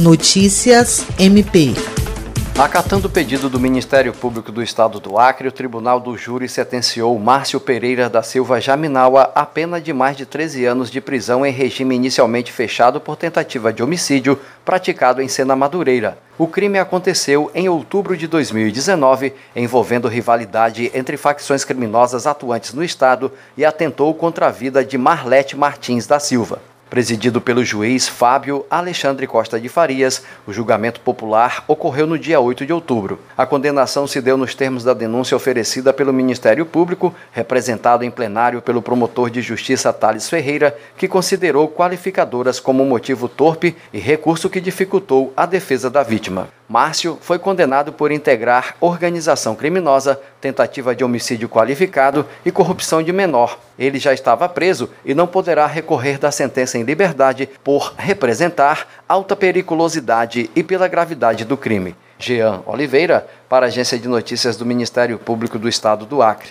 Notícias MP. Acatando o pedido do Ministério Público do Estado do Acre, o Tribunal do Júri sentenciou Márcio Pereira da Silva Jaminawa a pena de mais de 13 anos de prisão em regime inicialmente fechado por tentativa de homicídio praticado em Sena Madureira. O crime aconteceu em outubro de 2019, envolvendo rivalidade entre facções criminosas atuantes no Estado e atentou contra a vida de Marlete Martins da Silva. Presidido pelo juiz Fábio Alexandre Costa de Farias, o julgamento popular ocorreu no dia 8 de outubro. A condenação se deu nos termos da denúncia oferecida pelo Ministério Público, representado em plenário pelo promotor de justiça Thales Ferreira, que considerou qualificadoras como motivo torpe e recurso que dificultou a defesa da vítima. Márcio foi condenado por integrar organização criminosa, tentativa de homicídio qualificado e corrupção de menor. Ele já estava preso e não poderá recorrer da sentença em liberdade por representar alta periculosidade e pela gravidade do crime. Jean Oliveira, para a Agência de Notícias do Ministério Público do Estado do Acre.